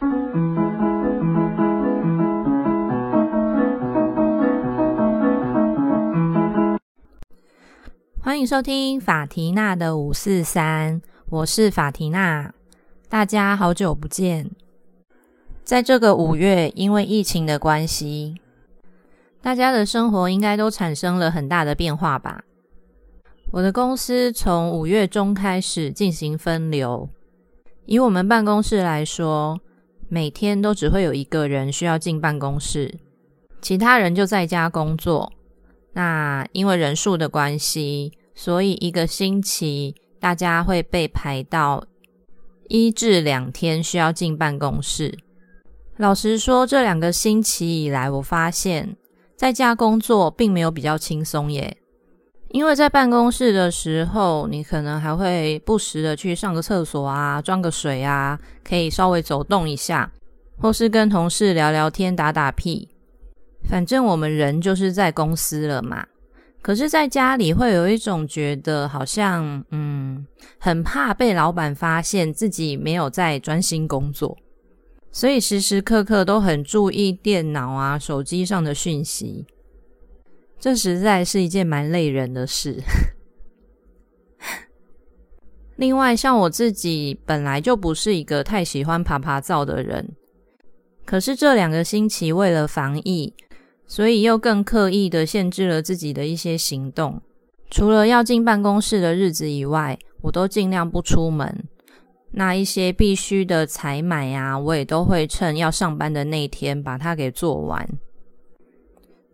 欢迎收听法缇娜的五四三，我是法缇娜，大家好久不见。在这个五月，因为疫情的关系，大家的生活应该都产生了很大的变化吧？我的公司从五月中开始进行分流，以我们办公室来说，每天都只会有一个人需要进办公室，其他人就在家工作。那因为人数的关系，所以一个星期大家会被排到一至两天需要进办公室。老实说，这两个星期以来，我发现在家工作并没有比较轻松耶。因为在办公室的时候，你可能还会不时的去上个厕所啊，装个水啊，可以稍微走动一下，或是跟同事聊聊天、打打屁。反正我们人就是在公司了嘛，可是在家里会有一种觉得好像，嗯，很怕被老板发现自己没有在专心工作，所以时时刻刻都很注意电脑啊、手机上的讯息，这实在是一件蛮累人的事。另外，像我自己本来就不是一个太喜欢爬爬灶的人，可是这两个星期为了防疫。所以又更刻意的限制了自己的一些行动，除了要进办公室的日子以外，我都尽量不出门。那一些必须的采买啊，我也都会趁要上班的那天把它给做完。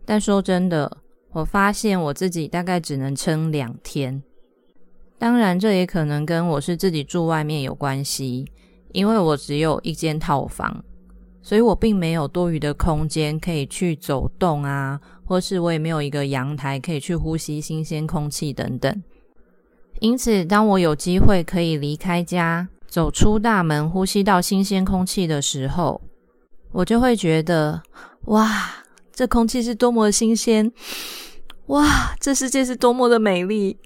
但说真的，我发现我自己大概只能撑两天。当然，这也可能跟我是自己住外面有关系，因为我只有一间套房。所以我并没有多余的空间可以去走动啊，或是我也没有一个阳台可以去呼吸新鲜空气等等。因此，当我有机会可以离开家，走出大门，呼吸到新鲜空气的时候，我就会觉得，哇，这空气是多么新鲜！哇，这世界是多么的美丽！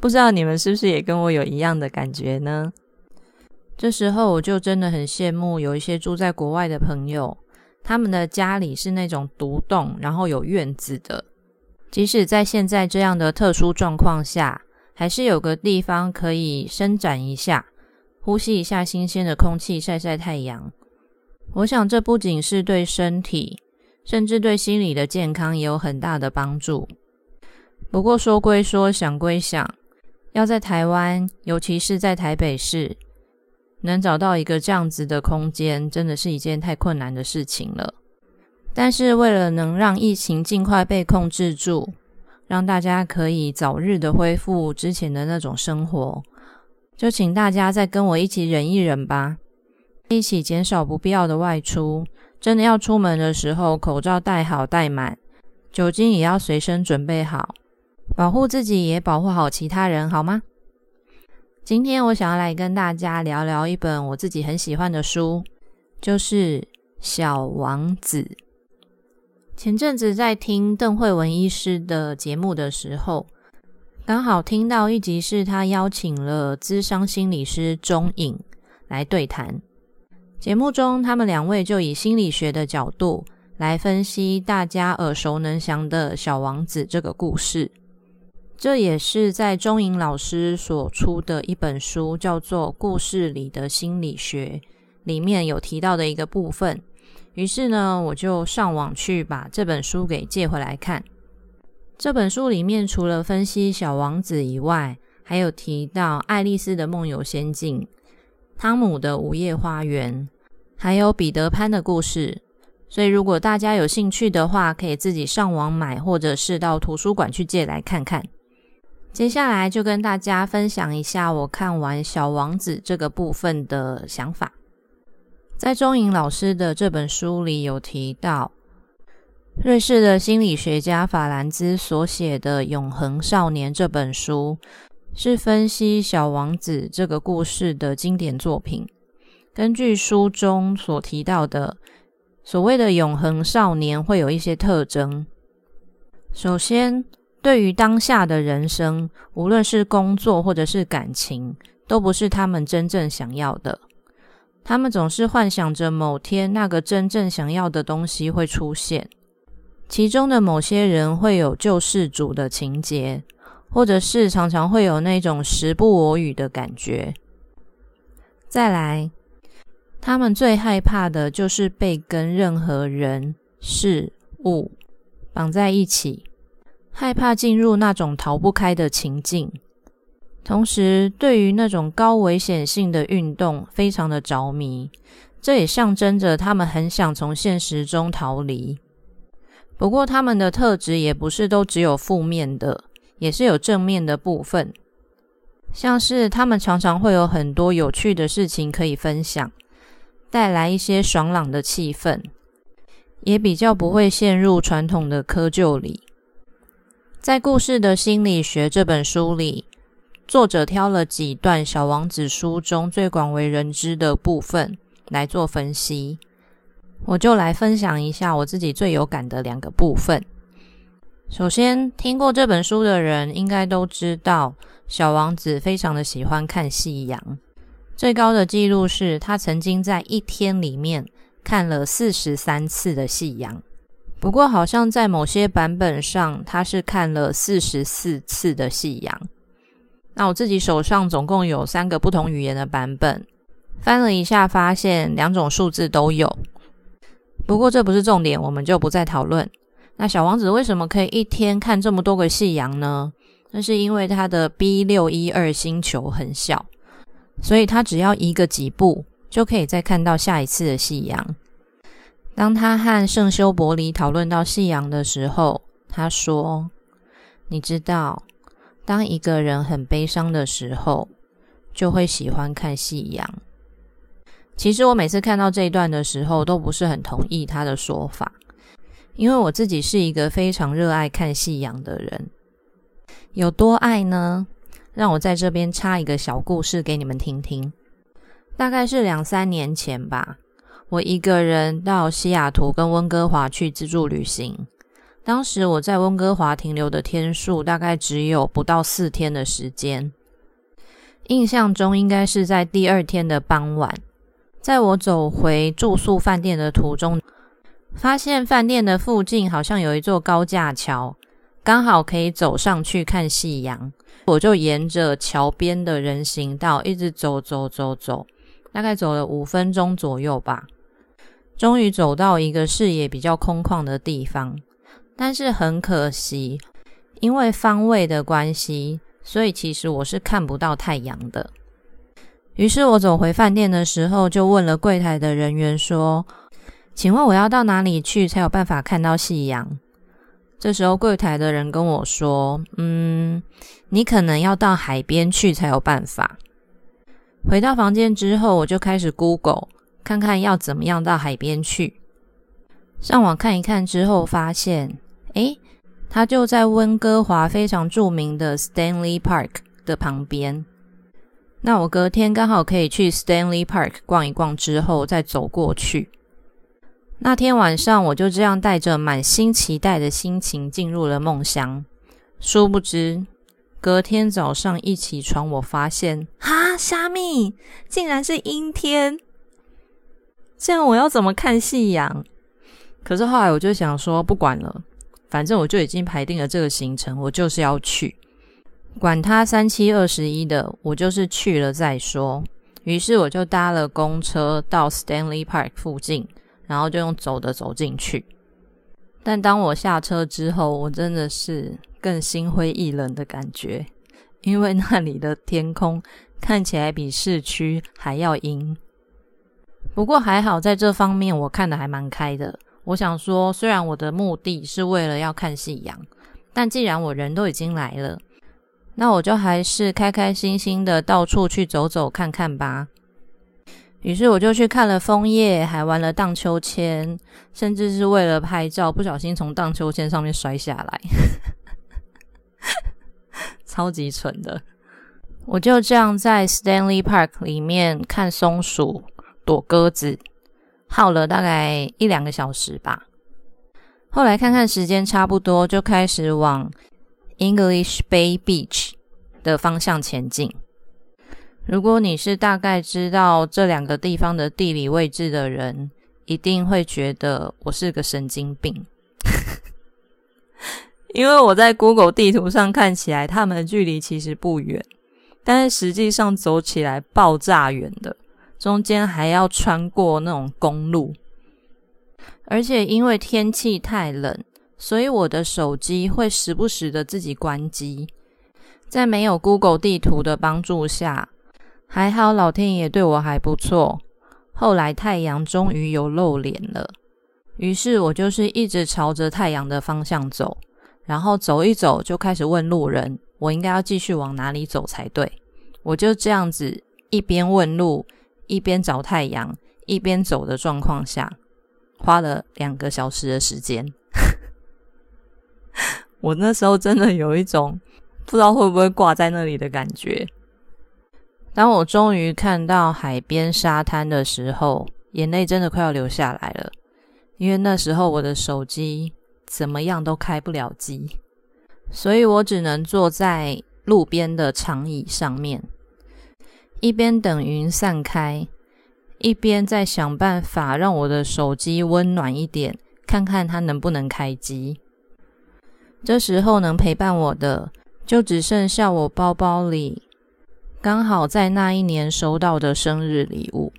不知道你们是不是也跟我有一样的感觉呢？这时候我就真的很羡慕有一些住在国外的朋友，他们的家里是那种独栋，然后有院子的。即使在现在这样的特殊状况下，还是有个地方可以伸展一下，呼吸一下新鲜的空气，晒晒太阳。我想这不仅是对身体，甚至对心理的健康也有很大的帮助。不过说归说，想归想，要在台湾，尤其是在台北市。能找到一个这样子的空间，真的是一件太困难的事情了。但是为了能让疫情尽快被控制住，让大家可以早日的恢复之前的那种生活，就请大家再跟我一起忍一忍吧，一起减少不必要的外出。真的要出门的时候，口罩戴好戴满，酒精也要随身准备好，保护自己也保护好其他人，好吗？今天我想要来跟大家聊聊一本我自己很喜欢的书，就是《小王子》。前阵子在听邓慧文医师的节目的时候，刚好听到一集是他邀请了资商心理师钟颖来对谈。节目中，他们两位就以心理学的角度来分析大家耳熟能详的小王子这个故事。这也是在钟颖老师所出的一本书，叫做《故事里的心理学》里面有提到的一个部分。于是呢，我就上网去把这本书给借回来看。这本书里面除了分析小王子以外，还有提到爱丽丝的梦游仙境、汤姆的午夜花园，还有彼得潘的故事。所以，如果大家有兴趣的话，可以自己上网买，或者是到图书馆去借来看看。接下来就跟大家分享一下我看完《小王子》这个部分的想法。在钟颖老师的这本书里有提到，瑞士的心理学家法兰兹所写的《永恒少年》这本书，是分析小王子这个故事的经典作品。根据书中所提到的，所谓的永恒少年会有一些特征。首先，对于当下的人生，无论是工作或者是感情，都不是他们真正想要的。他们总是幻想着某天那个真正想要的东西会出现。其中的某些人会有救世主的情节，或者是常常会有那种时不我与的感觉。再来，他们最害怕的就是被跟任何人事物绑在一起，害怕进入那种逃不开的情境。同时，对于那种高危险性的运动非常的着迷，这也象征着他们很想从现实中逃离。不过，他们的特质也不是都只有负面的，也是有正面的部分。像是他们常常会有很多有趣的事情可以分享，带来一些爽朗的气氛，也比较不会陷入传统的窠臼里。在《故事的心理学》这本书里。作者挑了几段《小王子》书中最广为人知的部分来做分析，我就来分享一下我自己最有感的两个部分。首先，听过这本书的人应该都知道，小王子非常的喜欢看夕阳，最高的记录是他曾经在一天里面看了四十三次的夕阳。不过，好像在某些版本上，他是看了四十四次的夕阳。那我自己手上总共有三个不同语言的版本，翻了一下，发现两种数字都有。不过这不是重点，我们就不再讨论。那小王子为什么可以一天看这么多个夕阳呢？那是因为他的 B 六一二星球很小，所以他只要一个几步，就可以再看到下一次的夕阳。当他和圣修伯里讨论到夕阳的时候，他说：“你知道。”当一个人很悲伤的时候，就会喜欢看夕阳。其实我每次看到这一段的时候，都不是很同意他的说法，因为我自己是一个非常热爱看夕阳的人。有多爱呢？让我在这边插一个小故事给你们听听。大概是两三年前吧，我一个人到西雅图跟温哥华去自助旅行。当时我在温哥华停留的天数大概只有不到四天的时间，印象中应该是在第二天的傍晚，在我走回住宿饭店的途中，发现饭店的附近好像有一座高架桥，刚好可以走上去看夕阳。我就沿着桥边的人行道一直走走走走，大概走了五分钟左右吧，终于走到一个视野比较空旷的地方。但是很可惜，因为方位的关系，所以其实我是看不到太阳的。于是我走回饭店的时候，就问了柜台的人员说：“请问我要到哪里去才有办法看到夕阳？”这时候柜台的人跟我说：“嗯，你可能要到海边去才有办法。”回到房间之后，我就开始 Google 看看要怎么样到海边去。上网看一看之后，发现。诶，它就在温哥华非常著名的 Stanley Park 的旁边。那我隔天刚好可以去 Stanley Park 逛一逛，之后再走过去。那天晚上我就这样带着满心期待的心情进入了梦乡。殊不知，隔天早上一起床，我发现哈，虾米竟然是阴天。这样我要怎么看夕阳？可是后来我就想说，不管了。反正我就已经排定了这个行程，我就是要去，管他三七二十一的，我就是去了再说。于是我就搭了公车到 Stanley Park 附近，然后就用走的走进去。但当我下车之后，我真的是更心灰意冷的感觉，因为那里的天空看起来比市区还要阴。不过还好，在这方面我看的还蛮开的。我想说，虽然我的目的是为了要看夕阳，但既然我人都已经来了，那我就还是开开心心的到处去走走看看吧。于是我就去看了枫叶，还玩了荡秋千，甚至是为了拍照，不小心从荡秋千上面摔下来，超级蠢的。我就这样在 Stanley Park 里面看松鼠、躲鸽子。耗了大概一两个小时吧。后来看看时间差不多，就开始往 English Bay Beach 的方向前进。如果你是大概知道这两个地方的地理位置的人，一定会觉得我是个神经病，因为我在 Google 地图上看起来，他们的距离其实不远，但是实际上走起来爆炸远的，中间还要穿过那种公路，而且因为天气太冷，所以我的手机会时不时的自己关机，在没有 Google 地图的帮助下。还好老天爷对我还不错，后来太阳终于有露脸了，于是我就是一直朝着太阳的方向走，然后走一走就开始问路人，我应该要继续往哪里走才对。我就这样子一边问路，一边找太阳，一边走的状况下，花了两个小时的时间。我那时候真的有一种不知道会不会挂在那里的感觉。当我终于看到海边沙滩的时候，眼泪真的快要流下来了。因为那时候我的手机怎么样都开不了机，所以我只能坐在路边的长椅上面，一边等云散开，一边在想办法让我的手机温暖一点，看看它能不能开机。这时候能陪伴我的，就只剩下我包包里。刚好在那一年收到的生日礼物，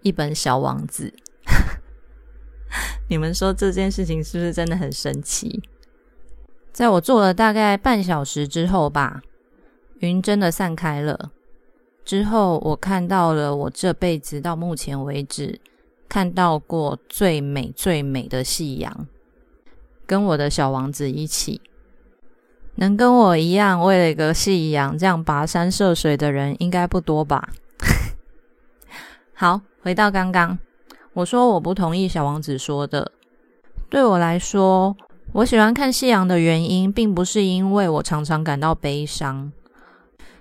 一本《小王子》。你们说这件事情是不是真的很神奇？在我坐了大概半小时之后吧，云真的散开了。之后我看到了我这辈子到目前为止看到过最美最美的夕阳，跟我的小王子一起。能跟我一样为了一个夕阳这样跋山涉水的人应该不多吧？好，回到刚刚，我说我不同意小王子说的。对我来说，我喜欢看夕阳的原因，并不是因为我常常感到悲伤，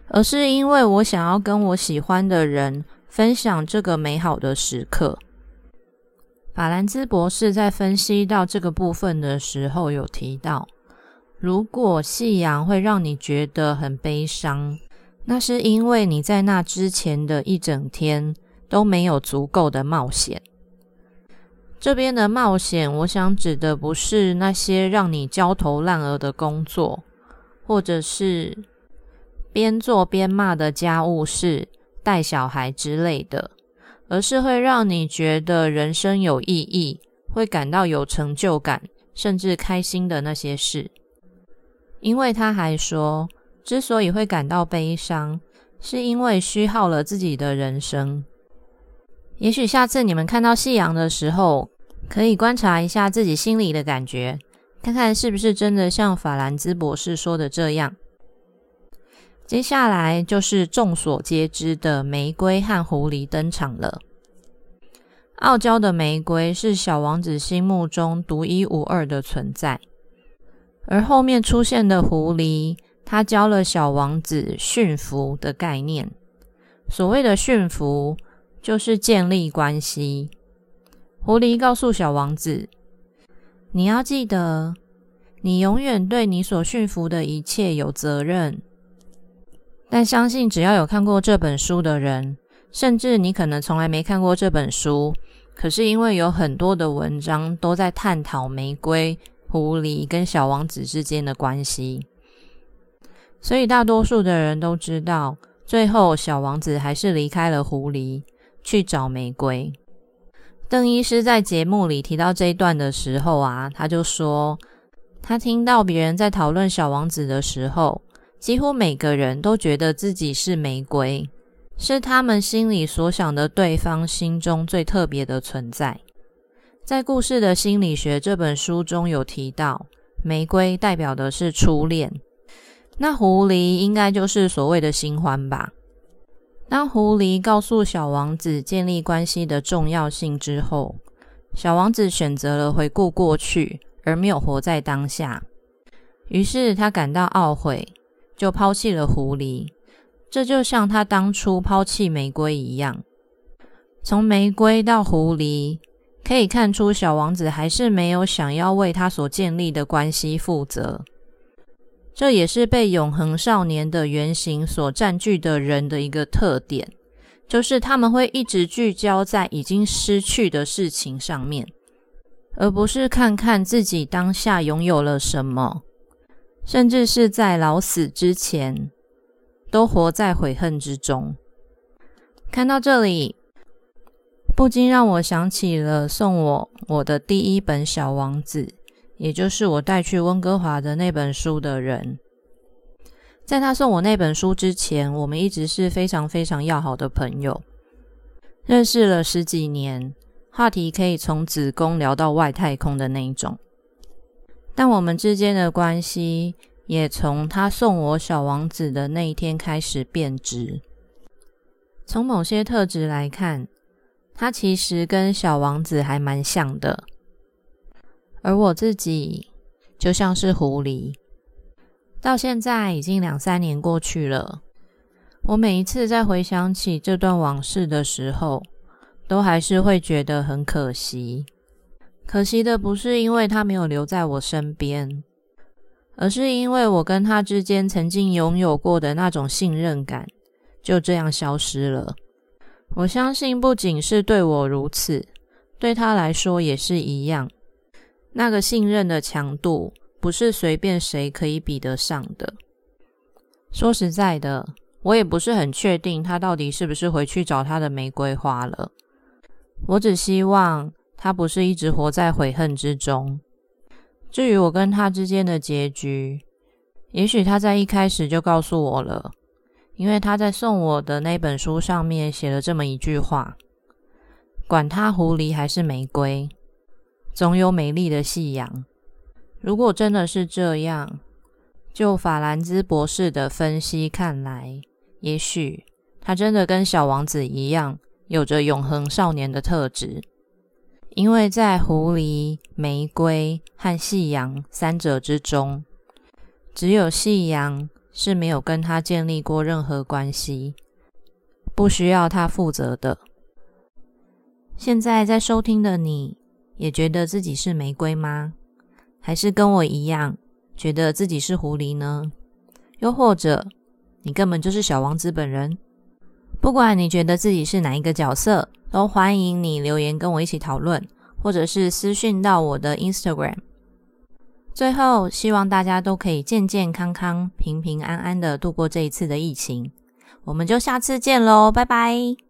而是因为我想要跟我喜欢的人分享这个美好的时刻。法兰兹博士在分析到这个部分的时候，有提到。如果夕阳会让你觉得很悲伤，那是因为你在那之前的一整天都没有足够的冒险。这边的冒险，我想指的不是那些让你焦头烂额的工作，或者是边做边骂的家务事、带小孩之类的，而是会让你觉得人生有意义，会感到有成就感，甚至开心的那些事。因为他还说，之所以会感到悲伤，是因为虚耗了自己的人生。也许下次你们看到夕阳的时候，可以观察一下自己心里的感觉，看看是不是真的像法兰兹博士说的这样。接下来就是众所皆知的玫瑰和狐狸登场了。傲娇的玫瑰是小王子心目中独一无二的存在。而后面出现的狐狸，他教了小王子驯服的概念。所谓的驯服，就是建立关系。狐狸告诉小王子：“你要记得，你永远对你所驯服的一切有责任。但相信，只要有看过这本书的人，甚至你可能从来没看过这本书，可是因为有很多的文章都在探讨玫瑰。”狐狸跟小王子之间的关系，所以大多数的人都知道，最后小王子还是离开了狐狸，去找玫瑰。邓医师在节目里提到这一段的时候啊，他就说，他听到别人在讨论小王子的时候，几乎每个人都觉得自己是玫瑰，是他们心里所想的对方心中最特别的存在。在《故事的心理学》这本书中有提到，玫瑰代表的是初恋，那狐狸应该就是所谓的新欢吧。当狐狸告诉小王子建立关系的重要性之后，小王子选择了回顾过去，而没有活在当下。于是他感到懊悔，就抛弃了狐狸。这就像他当初抛弃玫瑰一样，从玫瑰到狐狸。可以看出，小王子还是没有想要为他所建立的关系负责。这也是被永恒少年的原型所占据的人的一个特点，就是他们会一直聚焦在已经失去的事情上面，而不是看看自己当下拥有了什么，甚至是在老死之前，都活在悔恨之中。看到这里，不禁让我想起了送我我的第一本《小王子》。也就是我带去温哥华的那本书的人，在他送我那本书之前，我们一直是非常非常要好的朋友，认识了十几年，话题可以从子宫聊到外太空的那一种。但我们之间的关系也从他送我小王子的那一天开始变质。从某些特质来看，他其实跟小王子还蛮像的。而我自己就像是狐狸，到现在已经两三年过去了。我每一次在回想起这段往事的时候，都还是会觉得很可惜。可惜的不是因为他没有留在我身边，而是因为我跟他之间曾经拥有过的那种信任感就这样消失了。我相信，不仅是对我如此，对他来说也是一样。那个信任的强度不是随便谁可以比得上的。说实在的，我也不是很确定他到底是不是回去找他的玫瑰花了。我只希望他不是一直活在悔恨之中。至于我跟他之间的结局，也许他在一开始就告诉我了，因为他在送我的那本书上面写了这么一句话：“管他狐狸还是玫瑰。”总有美丽的夕阳。如果真的是这样，就法兰兹博士的分析看来，也许他真的跟小王子一样，有着永恒少年的特质。因为在狐狸、玫瑰和夕阳三者之中，只有夕阳是没有跟他建立过任何关系，不需要他负责的。现在在收听的你。也觉得自己是玫瑰吗？还是跟我一样觉得自己是狐狸呢？又或者你根本就是小王子本人？不管你觉得自己是哪一个角色，都欢迎你留言跟我一起讨论，或者是私讯到我的 Instagram。最后，希望大家都可以健健康康、平平安安的度过这一次的疫情。我们就下次见喽，拜拜。